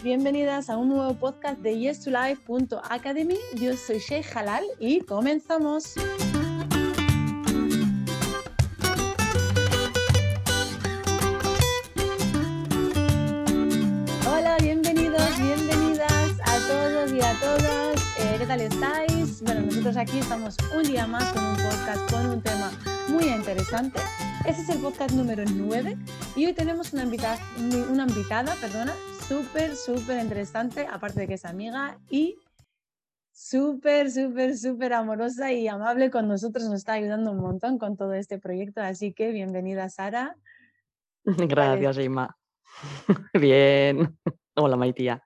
bienvenidas a un nuevo podcast de yes2life.academy. Yo soy Sheikh Halal y comenzamos. Hola, bienvenidos, bienvenidas a todos y a todas. Eh, ¿Qué tal estáis? Bueno, nosotros aquí estamos un día más con un podcast con un tema muy interesante. Este es el podcast número 9 y hoy tenemos una invitada, una invitada perdona, súper, súper interesante, aparte de que es amiga y súper, súper, súper amorosa y amable con nosotros, nos está ayudando un montón con todo este proyecto, así que bienvenida Sara. Gracias, Ima. Bien. Hola, Maitía.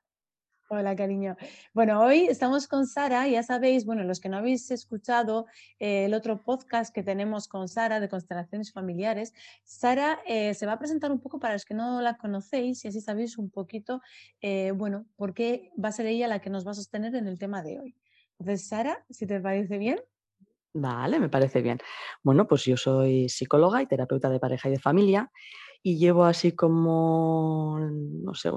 Hola, cariño. Bueno, hoy estamos con Sara, ya sabéis, bueno, los que no habéis escuchado eh, el otro podcast que tenemos con Sara de constelaciones familiares, Sara eh, se va a presentar un poco para los que no la conocéis y así sabéis un poquito, eh, bueno, por qué va a ser ella la que nos va a sostener en el tema de hoy. Entonces, Sara, si te parece bien. Vale, me parece bien. Bueno, pues yo soy psicóloga y terapeuta de pareja y de familia y llevo así como, no sé,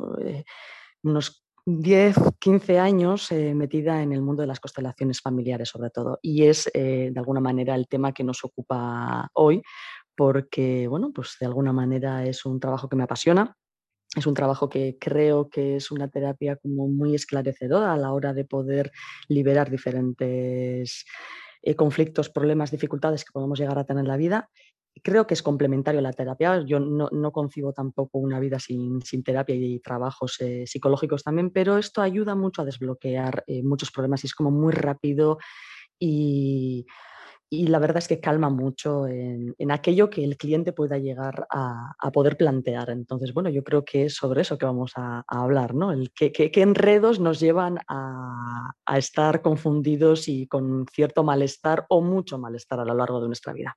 unos 10, 15 años eh, metida en el mundo de las constelaciones familiares sobre todo. Y es eh, de alguna manera el tema que nos ocupa hoy porque, bueno, pues de alguna manera es un trabajo que me apasiona, es un trabajo que creo que es una terapia como muy esclarecedora a la hora de poder liberar diferentes eh, conflictos, problemas, dificultades que podemos llegar a tener en la vida creo que es complementario a la terapia. Yo no, concibo tampoco una vida sin, terapia y trabajos eh, psicológicos también, pero esto ayuda mucho a desbloquear eh, muchos problemas y es como muy rápido y, la verdad es que calma mucho en, aquello que el cliente pueda llegar a, poder plantear. Entonces, bueno, yo creo que es sobre eso que vamos a, hablar, ¿no? Qué, enredos nos llevan a estar confundidos y con cierto malestar o mucho malestar a lo largo de nuestra vida.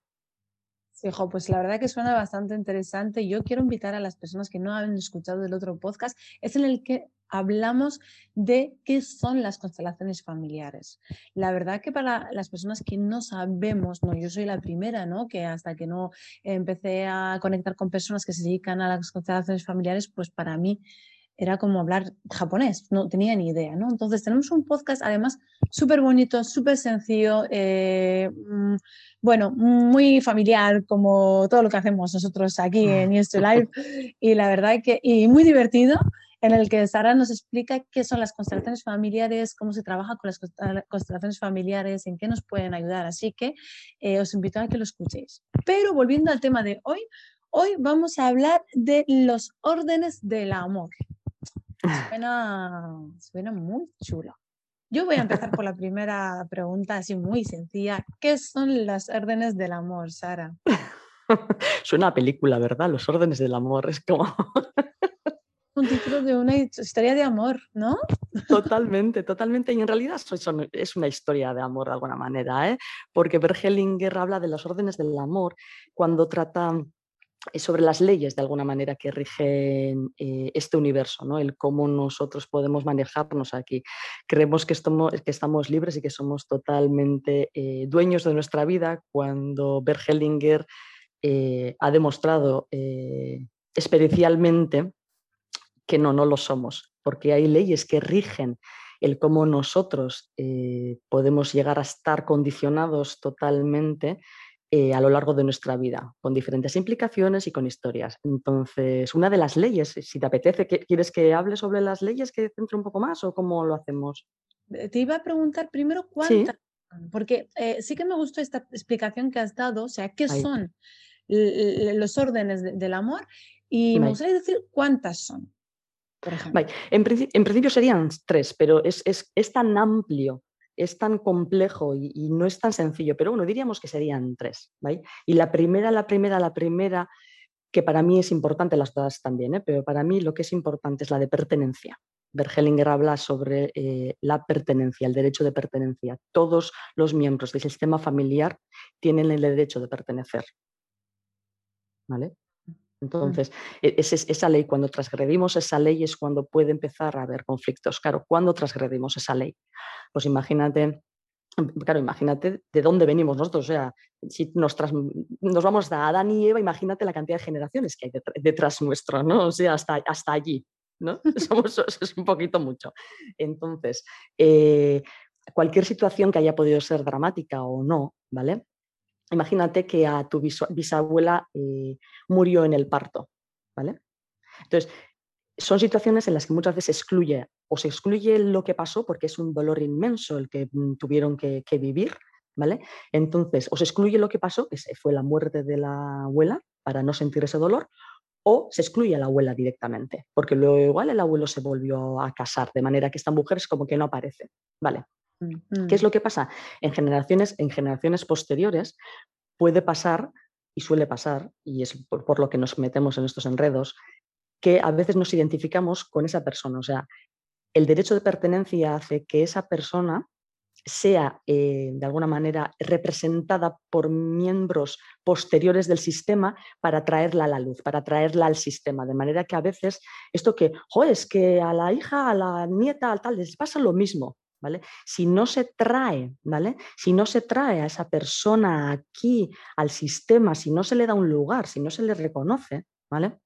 Hijo, pues la verdad que suena bastante interesante. Yo quiero invitar a las personas que no han escuchado el otro podcast, es en el que hablamos de qué son las constelaciones familiares. La verdad que para las personas que no sabemos, no, yo soy la primera, ¿no? Que hasta que no empecé a conectar con personas que se dedican a las constelaciones familiares, pues para mí era como hablar japonés, no tenía ni idea, ¿no? Entonces tenemos un podcast además súper bonito, súper sencillo, eh, mm, bueno, muy familiar como todo lo que hacemos nosotros aquí en News to Live y la verdad que, y muy divertido en el que Sara nos explica qué son las constelaciones familiares, cómo se trabaja con las constelaciones familiares, en qué nos pueden ayudar. Así que eh, os invito a que lo escuchéis. Pero volviendo al tema de hoy, hoy vamos a hablar de los órdenes del amor. Suena, suena muy chulo. Yo voy a empezar por la primera pregunta, así muy sencilla. ¿Qué son las órdenes del amor, Sara? Suena a película, ¿verdad? Los órdenes del amor. Es como. Un título de una historia de amor, ¿no? Totalmente, totalmente. Y en realidad es una historia de amor de alguna manera, ¿eh? porque Bergelinger habla de las órdenes del amor cuando trata sobre las leyes de alguna manera que rigen eh, este universo, ¿no? el cómo nosotros podemos manejarnos aquí. Creemos que estamos, libres y que somos totalmente eh, dueños de nuestra vida cuando Bergelinger eh, ha demostrado experiencialmente que no, no lo somos, porque hay leyes que rigen el cómo nosotros podemos llegar a estar condicionados totalmente eh, a lo largo de nuestra vida, con diferentes implicaciones y con historias. Entonces, una de las leyes, si te apetece, ¿quieres que hable sobre las leyes, que centre un poco más o cómo lo hacemos? Eh, te iba a preguntar primero cuántas, porque eh, sí que me gustó esta explicación que has dado, o sea, ¿qué son los órdenes del amor? Y me gustaría decir cuántas son. Por ejemplo. En, principio serían tres, pero es, es tan amplio es tan complejo y, no es tan sencillo, pero bueno, diríamos que serían tres. Y la primera, la primera, la primera, que para mí es importante, las dos también, ¿eh? pero para mí lo que es importante es la de pertenencia. Bergelinger habla sobre eh, la pertenencia, el derecho de pertenencia. Todos los miembros del sistema familiar tienen el derecho de pertenecer. ¿Vale? Entonces, e, esa ley, cuando transgredimos esa ley es cuando puede empezar a haber conflictos. Claro, ¿cuándo transgredimos esa ley? Pues imagínate, claro, imagínate de dónde venimos nosotros. O sea, si nos, nos vamos a Adán y Eva, imagínate la cantidad de generaciones que hay detrás, nuestro, ¿no? O sea, hasta, hasta allí. ¿no? Somos, es un poquito mucho. Entonces, eh, cualquier situación que haya podido ser dramática o no, ¿vale? Imagínate que a tu bisabuela eh, murió en el parto, ¿vale? Entonces, son situaciones en las que muchas veces excluye o se excluye lo que pasó porque es un dolor inmenso el que mm, tuvieron que, vivir, ¿vale? Entonces, o se excluye lo que pasó, que fue la muerte de la abuela, para no sentir ese dolor, o se excluye a la abuela directamente, porque luego igual el abuelo se volvió a casar, de manera que esta mujer es como que no aparece, ¿vale? ¿Qué es lo que pasa? En generaciones, en generaciones posteriores puede pasar, y suele pasar, y es por, lo que nos metemos en estos enredos, que a veces nos identificamos con esa persona. O sea, el derecho de pertenencia hace que esa persona sea eh, de alguna manera representada por miembros posteriores del sistema para traerla a la luz, para traerla al sistema. De manera que a veces esto que, joder, es que a la hija, a la nieta, al tal, les pasa lo mismo. ¿Vale? Si no se trae, ¿vale? Si no se trae a esa persona aquí al sistema, si no se le da un lugar, si no se le reconoce, ¿vale?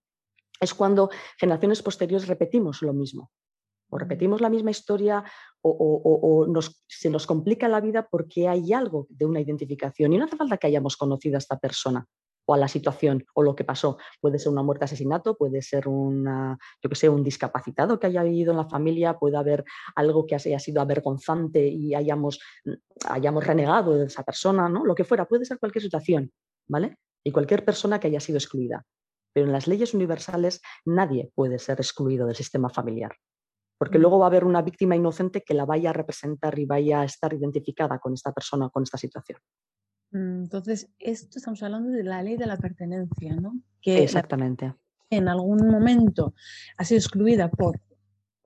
Es cuando generaciones posteriores repetimos lo mismo. O repetimos la misma historia o, se nos complica la vida porque hay algo de una identificación. Y no hace falta que hayamos conocido a esta persona o a la situación o lo que pasó. Puede ser una muerte asesinato, puede ser una, yo que sé, un discapacitado que haya vivido en la familia, puede haber algo que haya sido avergonzante y hayamos, hayamos renegado de esa persona, ¿no? Lo que fuera, puede ser cualquier situación, ¿vale? Y cualquier persona que haya sido excluida. Pero en las leyes universales nadie puede ser excluido del sistema familiar porque mm. luego va a haber una víctima inocente que la vaya a representar y vaya a estar identificada con esta persona, con esta situación. Mm, entonces, esto estamos hablando de la ley de la pertenencia, ¿no? Que Exactamente. En algún momento ha sido excluida por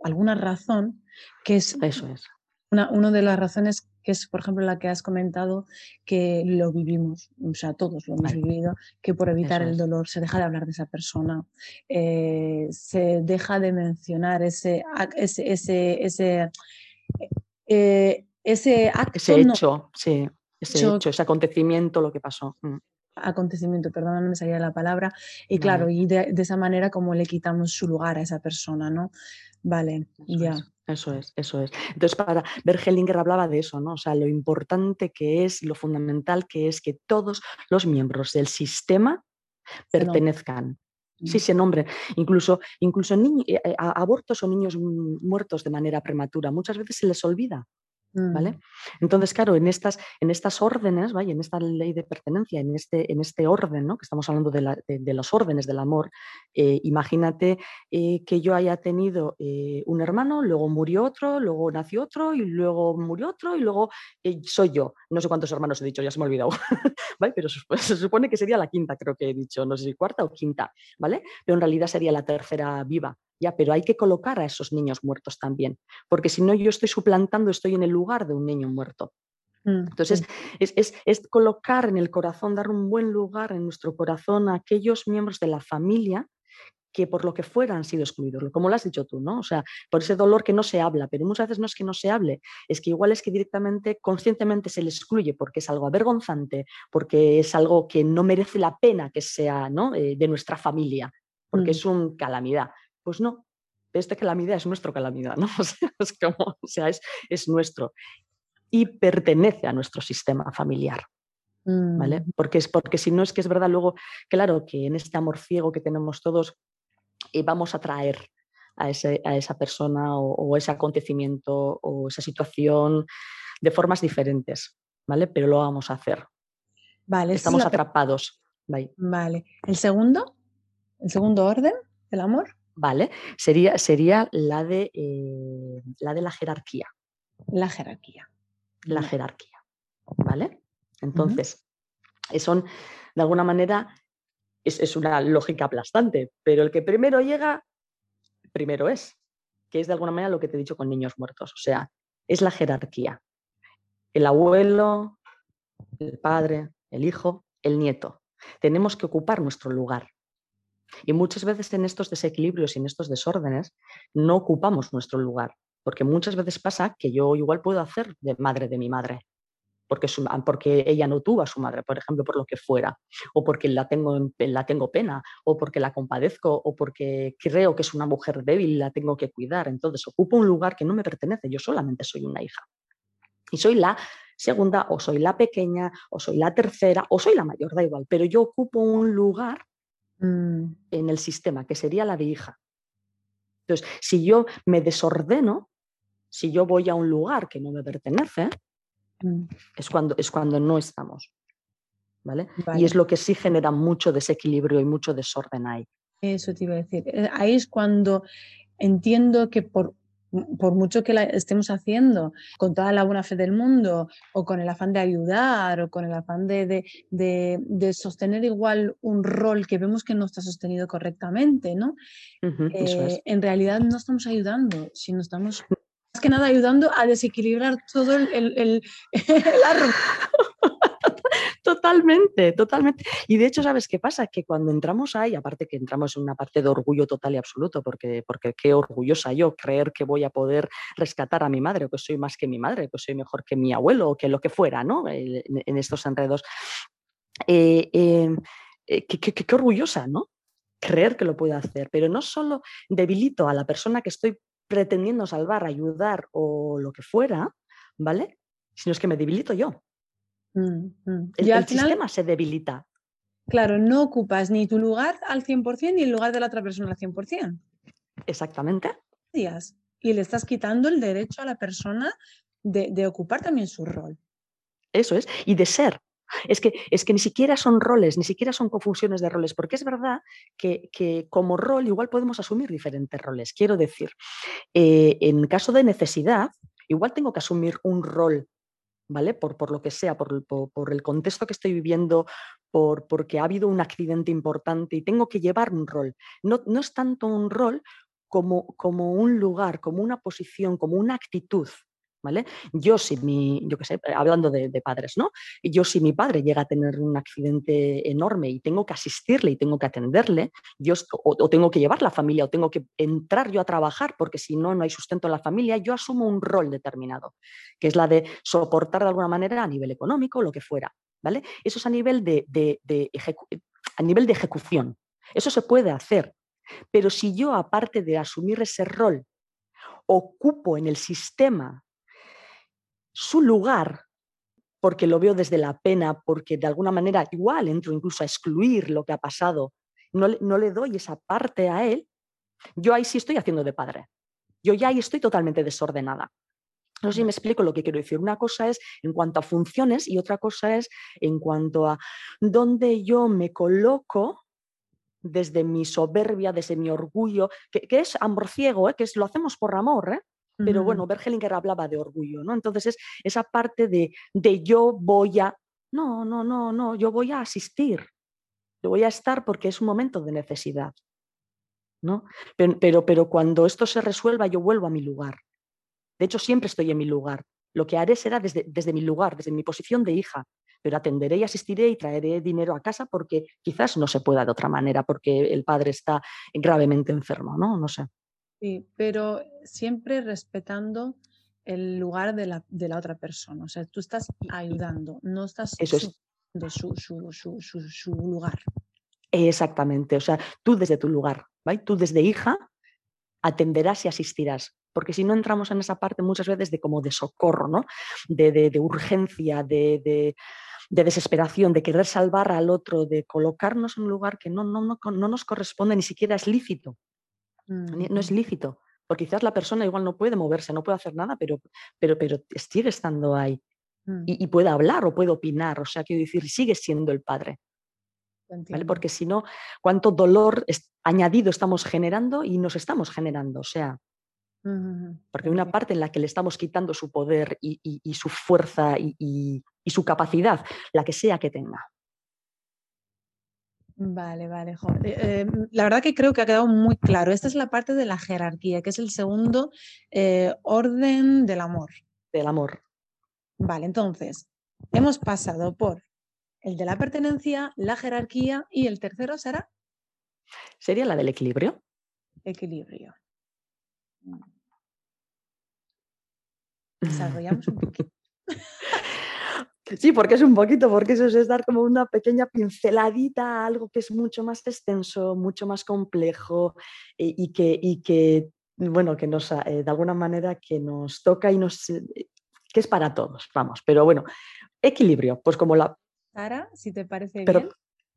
alguna razón, que es, Eso es. Una, de las razones que es, por ejemplo, la que has comentado, que lo vivimos, o sea, todos lo hemos vivido, que por evitar el dolor se deja de hablar de esa persona, eh, se deja de mencionar ese, ese, ese, ese, eh, ese acto. Ese hecho, sí ese hecho, ese acontecimiento, lo que pasó. Mm. Acontecimiento, perdón, no me salía la palabra. Y claro, y de, esa manera como le quitamos su lugar a esa persona, ¿no? Vale, ya. Eso es, eso es. Entonces, para Bergelinger hablaba de eso, ¿no? O sea, lo importante que es, lo fundamental que es que todos los miembros del sistema pertenezcan. Sí, mm. se nombre. Incluso, incluso eh, eh, abortos o niños muertos de manera prematura. Muchas veces se les olvida. ¿Vale? Mm. Entonces, claro, en estas, en estas órdenes, ¿vale? en esta ley de pertenencia, en este, en este orden, ¿no? que estamos hablando de, los órdenes del amor, eh, imagínate eh, que yo haya tenido eh, un hermano, luego murió otro, luego nació otro, y luego murió otro, y luego soy yo. No sé cuántos hermanos he dicho, ya se me ha olvidado, ¿vale? pero se, supone que sería la quinta, creo que he dicho, no sé si cuarta o quinta, ¿vale? Pero en realidad sería la tercera viva, ya, pero hay que colocar a esos niños muertos también, porque si no yo estoy suplantando, estoy en el lugar de un niño muerto. Mm, Entonces, es, colocar en el corazón, dar un buen lugar en nuestro corazón a aquellos miembros de la familia que por lo que fuera han sido excluidos, como lo has dicho tú, ¿no? O sea, por ese dolor que no se habla, pero muchas veces no es que no se hable, es que igual es que directamente, conscientemente se le excluye porque es algo avergonzante, porque es algo que no merece la pena que sea ¿no? Eh, de nuestra familia, porque mm. es un calamidad. Pues no, esta calamidad es nuestra calamidad, ¿no? O sea, es como, o sea, es, es nuestro y pertenece a nuestro sistema familiar. ¿Vale? Mm. Porque, es, porque si no es que es verdad luego, claro, que en este amor ciego que tenemos todos, eh, vamos a traer a, ese, a esa persona o, ese acontecimiento o esa situación de formas diferentes, ¿vale? Pero lo vamos a hacer. Vale, Estamos atrapados. Vale. ¿El segundo? ¿El segundo orden del amor? ¿Vale? Sería, sería la, de, eh, la de la jerarquía. La jerarquía. La jerarquía, ¿vale? Entonces, son, de alguna manera, es, una lógica aplastante, pero el que primero llega, primero es, que es de alguna manera lo que te he dicho con niños muertos, o sea, es la jerarquía. El abuelo, el padre, el hijo, el nieto. Tenemos que ocupar nuestro lugar. Y muchas veces en estos desequilibrios y en estos desórdenes no ocupamos nuestro lugar, porque muchas veces pasa que yo igual puedo hacer de madre de mi madre, porque, porque ella no tuvo a su madre, por ejemplo, por lo que fuera, o porque la tengo, la tengo pena, o porque la compadezco, o porque creo que es una mujer débil y la tengo que cuidar. Entonces ocupo un lugar que no me pertenece, yo solamente soy una hija. Y soy la segunda, o soy la pequeña, o soy la tercera, o soy la mayor, da igual, pero yo ocupo un lugar mm. en el sistema, que sería la de hija. Entonces, si yo me desordeno, si yo voy a un lugar que no me pertenece, mm. es, cuando, es cuando no estamos. ¿vale? Y es lo que sí genera mucho desequilibrio y mucho desorden ahí. Eso te iba a decir. Eh, ahí es cuando entiendo que por, por mucho que la estemos haciendo con toda la buena fe del mundo o con el afán de ayudar o con el afán de, de, sostener igual un rol que vemos que no está sostenido correctamente, ¿no? Eh, en realidad no estamos ayudando, sino estamos más que nada ayudando a desequilibrar todo el, el, el, Totalmente, totalmente. Y de hecho, ¿sabes qué pasa? Que cuando entramos ahí, aparte que entramos en una parte de orgullo total y absoluto, porque, porque qué orgullosa yo creer que voy a poder rescatar a mi madre, o que soy más que mi madre, que soy mejor que mi abuelo, o que lo que fuera, ¿no? En, estos enredos. Eh, em, eh, qué orgullosa, ¿no? Creer que lo puedo hacer, pero no solo debilito a la persona que estoy pretendiendo salvar, ayudar o lo que fuera, ¿vale? Sino es que me debilito yo. Mm, mm. El, sistema se debilita. Claro, no ocupas ni tu lugar al 100% ni el lugar de la otra persona al 100%. Exactamente. Y le estás quitando el derecho a la persona de, ocupar también su rol. Eso es, y de ser. Es que, es que ni siquiera son roles, ni siquiera son confusiones de roles, porque es verdad que, como rol igual podemos asumir diferentes roles. Quiero decir, eh, en caso de necesidad, igual tengo que asumir un rol ¿vale? Por, lo que sea, por, por, el contexto que estoy viviendo, por, porque ha habido un accidente importante y tengo que llevar un rol. No, no es tanto un rol como, como un lugar, como una posición, como una actitud. ¿Vale? Yo si mi, yo qué sé, hablando de, padres, ¿no? Yo si mi padre llega a tener un accidente enorme y tengo que asistirle y tengo que atenderle, yo o, tengo que llevar la familia o tengo que entrar yo a trabajar porque si no, no hay sustento en la familia, yo asumo un rol determinado, que es la de soportar de alguna manera a nivel económico, lo que fuera, ¿vale? Eso es a nivel de, a nivel de ejecución. Eso se puede hacer. Pero si yo, aparte de asumir ese rol, ocupo en el sistema su lugar, porque lo veo desde la pena, porque de alguna manera igual entro incluso a excluir lo que ha pasado, no, no le doy esa parte a él, yo ahí sí estoy haciendo de padre. Yo ya ahí estoy totalmente desordenada. No sé si me explico lo que quiero decir. Una cosa es en cuanto a funciones y otra cosa es en cuanto a dónde yo me coloco desde mi soberbia, desde mi orgullo, que, es amor ciego, ¿eh? que es, lo hacemos por amor, ¿eh? Pero bueno, Bergelinger hablaba de orgullo, ¿no? Entonces es esa parte de, de yo voy a... No, no, no, no, yo voy a asistir. Yo voy a estar porque es un momento de necesidad. ¿no? Pero, pero, pero, cuando esto se resuelva, yo vuelvo a mi lugar. De hecho, siempre estoy en mi lugar. Lo que haré será desde, desde mi lugar, desde mi posición de hija, pero atenderé y asistiré y traeré dinero a casa porque quizás no se pueda de otra manera, porque el padre está gravemente enfermo, ¿no? No sé. Sí, pero siempre respetando el lugar de la, de la otra persona. O sea, tú estás ayudando, no estás Eso su, su, su, su, lugar. Exactamente. O sea, tú desde tu lugar, ¿vale? Tú desde hija atenderás y asistirás. Porque si no entramos en esa parte muchas veces de como de socorro, ¿no? De, de, de urgencia, de, de, desesperación, de querer salvar al otro, de colocarnos en un lugar que no, no, no, no nos corresponde, ni siquiera es lícito. No es lícito, porque quizás la persona igual no puede moverse, no puede hacer nada, pero, pero, pero sigue estando ahí mm. y, puede hablar o puede opinar, o sea, quiero decir, sigue siendo el padre. ¿vale? Porque si no, ¿cuánto dolor añadido estamos generando y nos estamos generando? O sea, porque hay una parte en la que le estamos quitando su poder y, su fuerza y su capacidad, la que sea que tenga. Vale, vale. Eh, em, la verdad que creo que ha quedado muy claro. Esta es la parte de la jerarquía, que es el segundo eh, orden del amor. Del amor. Vale, entonces, hemos pasado por el de la pertenencia, la jerarquía y el tercero será. Sería la del equilibrio. Equilibrio. Desarrollamos un poquito. Sí, porque es un poquito, porque eso es dar como una pequeña pinceladita a algo que es mucho más extenso, mucho más complejo eh, y, que, y que, bueno, que nos, eh, de alguna manera que nos toca y nos, eh, que es para todos, vamos. Pero bueno, equilibrio, pues como la... Sara, si te parece bien,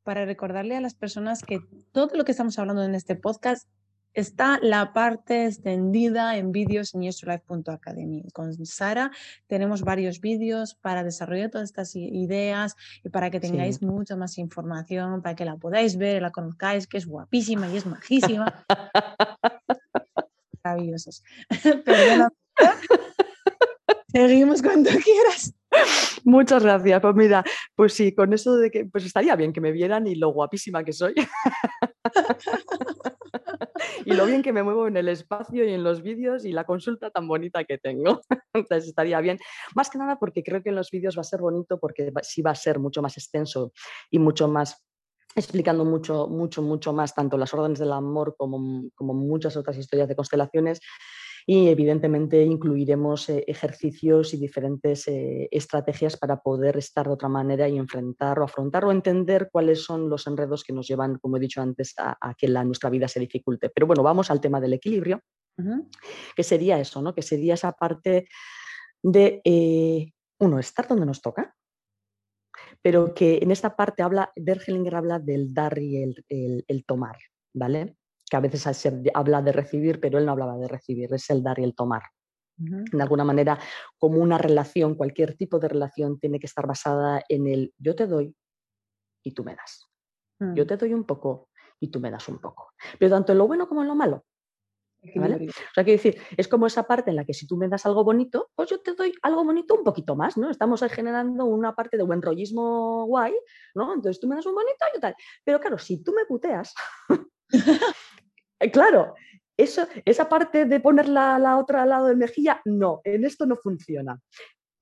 para recordarle a las personas que todo lo que estamos hablando en este podcast está la parte extendida en vídeos en yesterlife.academy. Con Sara tenemos varios vídeos para desarrollar todas estas ideas y para que tengáis mucha más información, para que la podáis ver, la conozcáis, que es guapísima y es majísima. Maravillosos. Seguimos cuando quieras. Muchas gracias. Pues mira, pues sí, con eso de que pues estaría bien que me vieran y lo guapísima que soy. Y lo bien que me muevo en el espacio y en los vídeos y la consulta tan bonita que tengo. Entonces estaría bien. Más que nada porque creo que en los vídeos va a ser bonito porque sí va a ser mucho más extenso y mucho más explicando mucho, mucho, mucho más tanto las órdenes del amor como, como muchas otras historias de constelaciones y evidentemente incluiremos eh, ejercicios y diferentes eh, estrategias para poder estar de otra manera y enfrentar o afrontar o entender cuáles son los enredos que nos llevan, como he dicho antes, a, que la, nuestra vida se dificulte. Pero bueno, vamos al tema del equilibrio, que sería eso, ¿no? que sería esa parte de, eh, uno, estar donde nos toca, pero que en esta parte habla, Bergelinger habla del dar y el, el tomar, ¿vale? Que a veces se habla de recibir, pero él no hablaba de recibir, es el dar y el tomar. De alguna manera, como una relación, cualquier tipo de relación tiene que estar basada en el yo te doy y tú me das. Yo mm. te doy un poco y tú me das un poco. Pero tanto en lo bueno como en lo malo. ¿vale? O sea, quiero decir, es como esa parte en la que si tú me das algo bonito, pues yo te doy algo bonito un poquito más, ¿no? Estamos generando una parte de buen rollismo guay, ¿no? Entonces tú me das un bonito y tal. Pero claro, si tú me puteas, claro, eso, esa parte de poner la, la otra al lado de mejilla, no, en esto no funciona.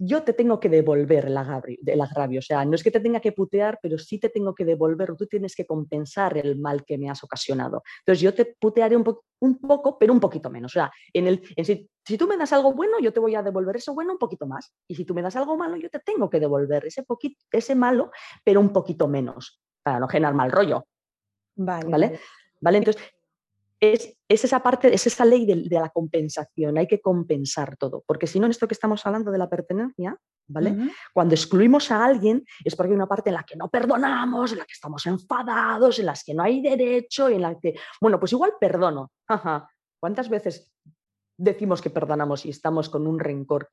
Yo te tengo que devolver el agravio, el agravio, o sea, no es que te tenga que putear, pero sí te tengo que devolver, tú tienes que compensar el mal que me has ocasionado. Entonces yo te putearé un, un poco, pero un poquito menos. O sea, en el, si, si, tú me das algo bueno, yo te voy a devolver eso bueno un poquito más. Y si tú me das algo malo, yo te tengo que devolver ese, poquito, ese malo, pero un poquito menos, para no generar mal rollo. Vale. ¿Vale? ¿Vale? Entonces, es, esa parte, es esa ley de, la compensación, hay que compensar todo, porque si no, en esto que estamos hablando de la pertenencia, ¿vale? Cuando excluimos a alguien es porque hay una parte en la que no perdonamos, en la que estamos enfadados, en las que no hay derecho, en la que, bueno, pues igual perdono. ¿Cuántas veces decimos que perdonamos y estamos con un rencor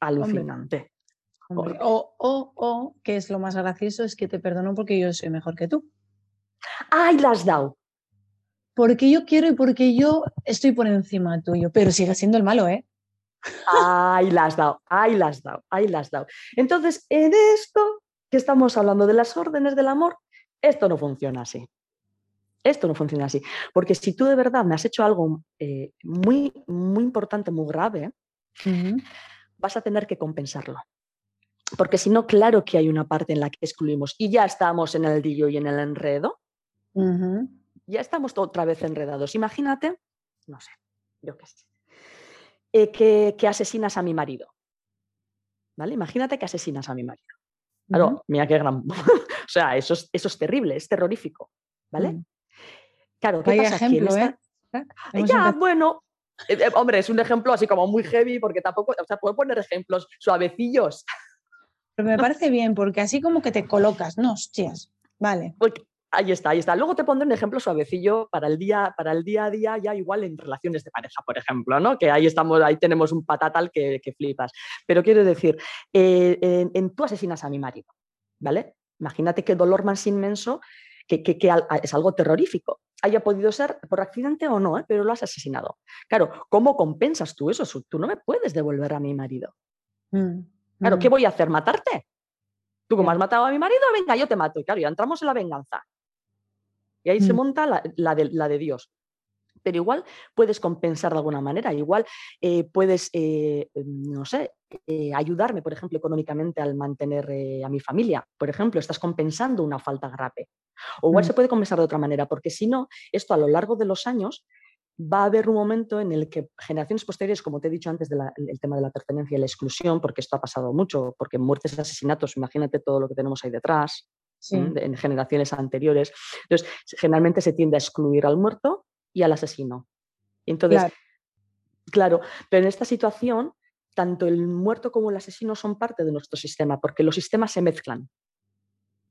alucinante? O, o, o, que es lo más gracioso, es que te perdono porque yo soy mejor que tú. ¡Ay, las dado! Porque yo quiero y porque yo estoy por encima tuyo, pero sigue siendo el malo, ¿eh? Ay, las dado, ay, las dado, ay, las dado. Entonces, en esto que estamos hablando de las órdenes del amor, esto no funciona así. Esto no funciona así. Porque si tú de verdad me has hecho algo eh, muy, muy importante, muy grave, vas a tener que compensarlo. Porque si no, claro que hay una parte en la que excluimos y ya estamos en el dillo y en el enredo ya estamos otra vez enredados. Imagínate, no sé, yo qué sé, eh, que, asesinas a mi marido. ¿Vale? Imagínate que asesinas a mi marido. Claro, mira qué gran. o sea, eso es, eso es terrible, es terrorífico. ¿Vale? Mm. Claro, ¿qué pasa? Ejemplo, ¿eh? Ya, bueno, eh, hombre, es un ejemplo así como muy heavy porque tampoco, o sea, puedo poner ejemplos suavecillos. Pero me parece bien porque así como que te colocas, no, hostias, vale. Ahí está, ahí está. Luego te pondré un ejemplo suavecillo para el día, para el día a día, ya igual en relaciones de pareja, por ejemplo, ¿no? Que ahí estamos, ahí tenemos un patatal que, que flipas. Pero quiero decir, eh, en, tú asesinas a mi marido, ¿vale? Imagínate qué dolor más inmenso, que, que, es algo terrorífico. Haya podido ser por accidente o no, ¿eh? pero lo has asesinado. Claro, ¿cómo compensas tú eso? Tú no me puedes devolver a mi marido. Mm, claro, ¿qué mm. voy a hacer? ¿Matarte? Tú como has matado a mi marido, venga, yo te mato. Y claro, ya entramos en la venganza. Y ahí se mm. monta la, de, Dios. Pero igual puedes compensar de alguna manera, igual eh, puedes, eh, no sé, eh, ayudarme, por ejemplo, económicamente al mantener a mi familia. Por ejemplo, estás compensando una falta grave. O igual mm. se puede compensar de otra manera, porque si no, esto a lo largo de los años va a haber un momento en el que generaciones posteriores, como te he dicho antes del tema de la pertenencia y la exclusión, porque esto ha pasado mucho, porque muertes, asesinatos, imagínate todo lo que tenemos ahí detrás, en generaciones anteriores. Entonces, generalmente se tiende a excluir al muerto y al asesino. Entonces, claro, pero en esta situación, tanto el muerto como el asesino son parte de nuestro sistema, porque los sistemas se mezclan.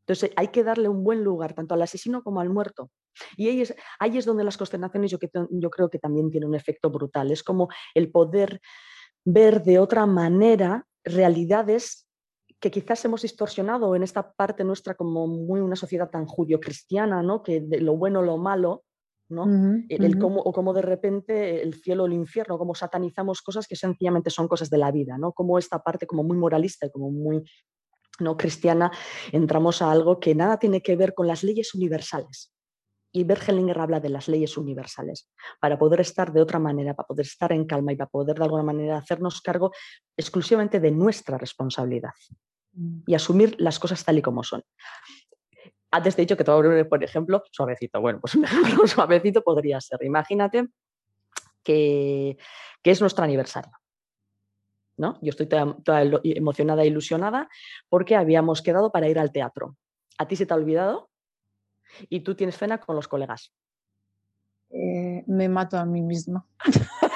Entonces hay que darle un buen lugar tanto al asesino como al muerto. Y ahí es, ahí es donde las consternaciones yo, yo creo que también tienen un efecto brutal. Es como el poder ver de otra manera realidades que quizás hemos distorsionado en esta parte nuestra como muy una sociedad tan judio-cristiana, ¿no? que de lo bueno, lo malo, ¿no? el, cómo, o cómo de repente el cielo o el infierno, cómo satanizamos cosas que sencillamente son cosas de la vida, ¿no? como esta parte como muy moralista y como muy no cristiana, entramos a algo que nada tiene que ver con las leyes universales. Y Bergelinger habla de las leyes universales, para poder estar de otra manera, para poder estar en calma y para poder de alguna manera hacernos cargo exclusivamente de nuestra responsabilidad. Y asumir las cosas tal y como son. Antes te he dicho que todo, por ejemplo, suavecito. Bueno, pues un ejemplo suavecito podría ser, imagínate que, que es nuestro aniversario. Yo estoy toda, emocionada e ilusionada porque habíamos quedado para ir al teatro. ¿A ti se te ha olvidado? Y tú tienes cena con los colegas. Eh, me mato a mí misma.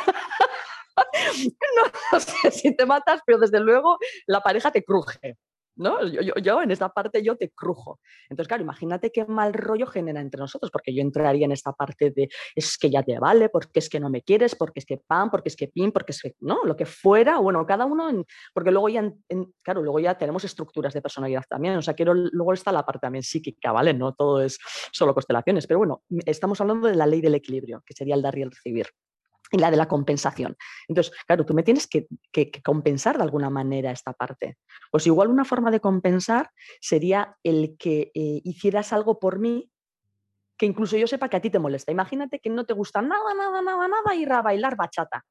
no, sé si te matas, pero desde luego la pareja te cruje. ¿no? Yo, en esta parte yo te crujo. Entonces, claro, imagínate qué mal rollo genera entre nosotros, porque yo entraría en esta parte de es que ya te vale, porque es que no me quieres, porque es que pan, porque es que pin, porque es que, ¿no? Lo que fuera, bueno, cada uno, porque luego ya, claro, luego ya tenemos estructuras de personalidad también, o sea, quiero, luego está la parte también psíquica, ¿vale? No todo es solo constelaciones, pero bueno, estamos hablando de la ley del equilibrio, que sería el dar y el recibir y la de la compensación. Entonces, claro, tú me tienes que, compensar de alguna manera esta parte. Pues igual una forma de compensar sería el que eh, hicieras algo por mí que incluso yo sepa que a ti te molesta. Imagínate que no te gusta nada, nada, nada, nada ir a bailar bachata.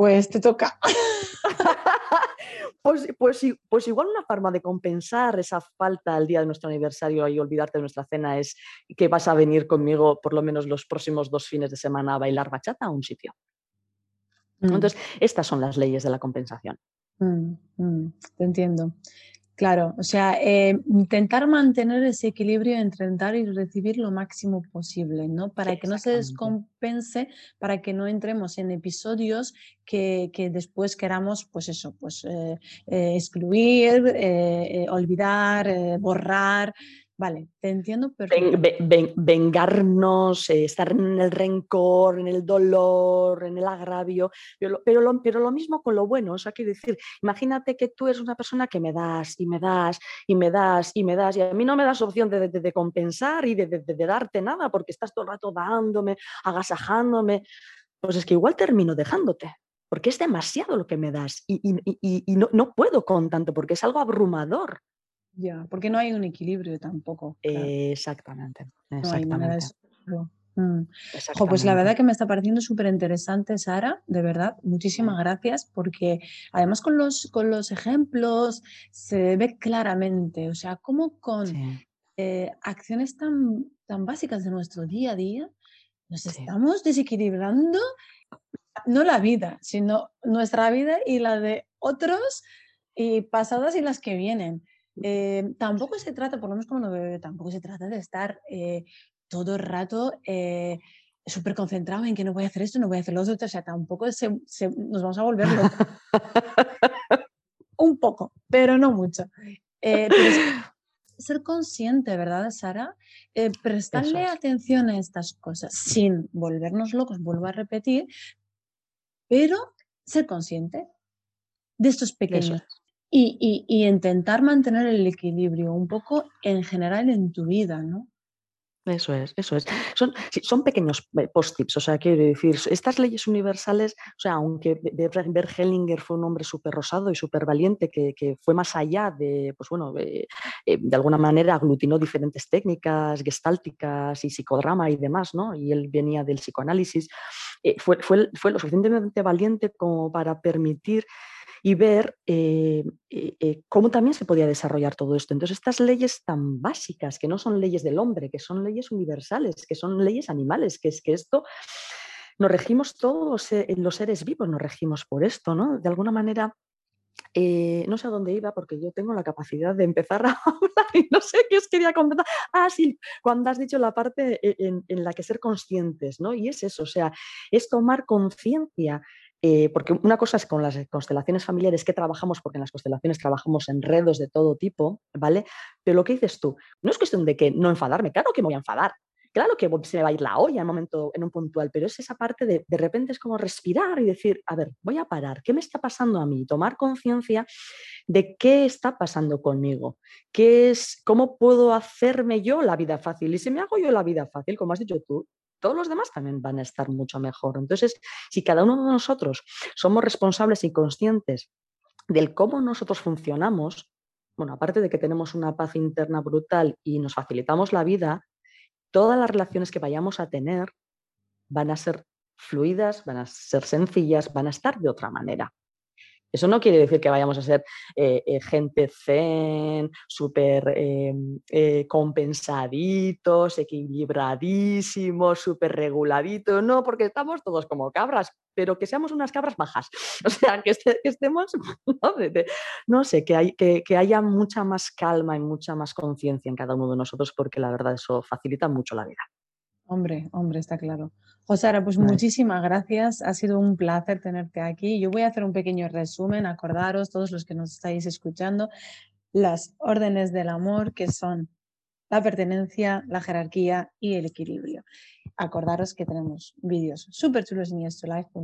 Pues te toca. Pues, pues, pues, igual una forma de compensar esa falta al día de nuestro aniversario y olvidarte de nuestra cena es que vas a venir conmigo por lo menos los próximos dos fines de semana a bailar bachata a un sitio. Mm. Entonces, estas son las leyes de la compensación. Mm, mm, te entiendo. Claro, o sea, eh, intentar mantener ese equilibrio entre dar y recibir lo máximo posible, ¿no? Para que no se descompense, para que no entremos en episodios que, después queramos, pues eso, pues eh, eh, excluir, olvidar, borrar. Vale, te entiendo perfectamente. vengarnos, eh, estar en el rencor, en el dolor, en el agravio, pero, pero, lo, pero lo mismo con lo bueno. O sea, quiero decir, imagínate que tú eres una persona que me das y me das y me das y me das y a mí no me das opción de, de, compensar y de, de, darte nada porque estás todo el rato dándome, agasajándome. Pues es que igual termino dejándote porque es demasiado lo que me das y, y, y no, no puedo con tanto porque es algo abrumador. Ya, porque no hay un equilibrio tampoco. Exactamente. No hay manera de mm. pues la verdad que me está pareciendo súper interesante, Sara, de verdad, muchísimas gracias, porque además con los, con los ejemplos se ve claramente, o sea, cómo con eh, acciones tan, tan básicas de nuestro día a día nos estamos desequilibrando, no la vida, sino nuestra vida y la de otros y pasadas y las que vienen. Eh, tampoco se trata, por lo menos como lo veo, tampoco se trata de estar eh, todo el rato eh, súper concentrado en que no voy a hacer esto, no voy a hacer lo otro, o sea, tampoco nos vamos a volver locos. Un poco, pero no mucho. ser consciente, ¿verdad, Sara? prestarle atención a estas cosas sin volvernos locos, vuelvo a repetir, pero ser consciente de estos pequeños y, intentar mantener el equilibrio un poco en general en tu vida, ¿no? Eso es, eso es. Son, son pequeños eh, post-tips, o sea, quiero decir, estas leyes universales, o sea, aunque Bert Hellinger fue un hombre súper rosado y súper valiente, que, fue más allá de, pues bueno, eh, de, alguna manera aglutinó diferentes técnicas gestálticas y psicodrama y demás, ¿no? Y él venía del psicoanálisis, eh, fue, fue, fue lo suficientemente valiente como para permitir y ver eh, eh, eh, cómo también se podía desarrollar todo esto. Entonces, estas leyes tan básicas, que no son leyes del hombre, que son leyes universales, que son leyes animales, que es que esto nos regimos todos los seres vivos, nos regimos por esto, ¿no? De alguna manera no sé a dónde iba porque yo tengo la capacidad de empezar a hablar y no sé qué os quería comentar. Ah, sí, cuando has dicho la parte en, en, la que ser conscientes, ¿no? Y es eso, o sea, es tomar conciencia eh, porque una cosa es con las constelaciones familiares que trabajamos, porque en las constelaciones trabajamos en redos de todo tipo, ¿vale? Pero lo que dices tú, no es cuestión de que no enfadarme, claro que me voy a enfadar, claro que se me va a ir la olla en un momento, en un puntual, pero es esa parte de de repente es como respirar y decir, a ver, voy a parar, ¿qué me está pasando a mí? Tomar conciencia de qué está pasando conmigo, qué es, cómo puedo hacerme yo la vida fácil. Y si me hago yo la vida fácil, como has dicho tú, todos los demás también van a estar mucho mejor. Entonces, si cada uno de nosotros somos responsables y conscientes del cómo nosotros funcionamos, bueno, aparte de que tenemos una paz interna brutal y nos facilitamos la vida, todas las relaciones que vayamos a tener van a ser fluidas, van a ser sencillas, van a estar de otra manera. Eso no quiere decir que vayamos a ser eh, eh, gente zen, súper eh, compensadito, comensaditos, equilibradísimos, súper reguladitos. No, porque estamos todos como cabras, pero que seamos unas cabras bajas. O sea, que, estemos, no, sé, que, hay, que, que haya mucha más calma y mucha más conciencia en cada uno de nosotros, porque la verdad eso facilita mucho la vida. Hombre, hombre, está claro. Josara, pues muchísimas gracias. Ha sido un placer tenerte aquí. Yo voy a hacer un pequeño resumen. Acordaros, todos los que nos estáis escuchando, las órdenes del amor que son la pertenencia, la jerarquía y el equilibrio. Acordaros que tenemos vídeos súper chulos en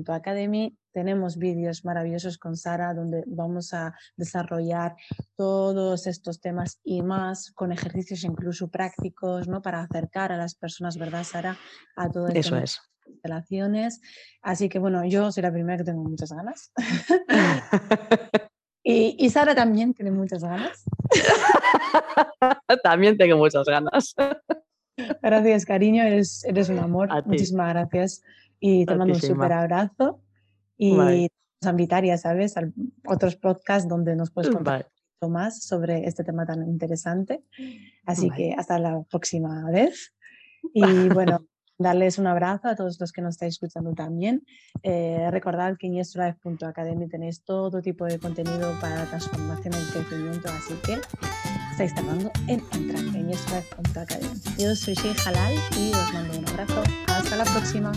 Academy. Tenemos vídeos maravillosos con Sara donde vamos a desarrollar todos estos temas y más con ejercicios incluso prácticos, ¿no? Para acercar a las personas, ¿verdad, Sara? A todo esto. Eso es. Relaciones. Así que bueno, yo soy la primera que tengo muchas ganas. Y, Sara también tiene muchas ganas. también tengo muchas ganas. Gracias, cariño, eres, eres un amor. Muchísimas gracias. Y te mando un súper abrazo. Y vamos a invitar, ya sabes, a otros podcasts donde nos puedes contar más sobre este tema tan interesante. Así que hasta la próxima vez. Y bueno, darles un abrazo a todos los que nos estáis escuchando también. Eh, recordad que en yesterlife.academy tenéis todo tipo de contenido para la transformación y el crecimiento, así que estáis tardando en entrar en yesterlife.academy. Yo soy Shei Halal y os mando un abrazo. Hasta la próxima.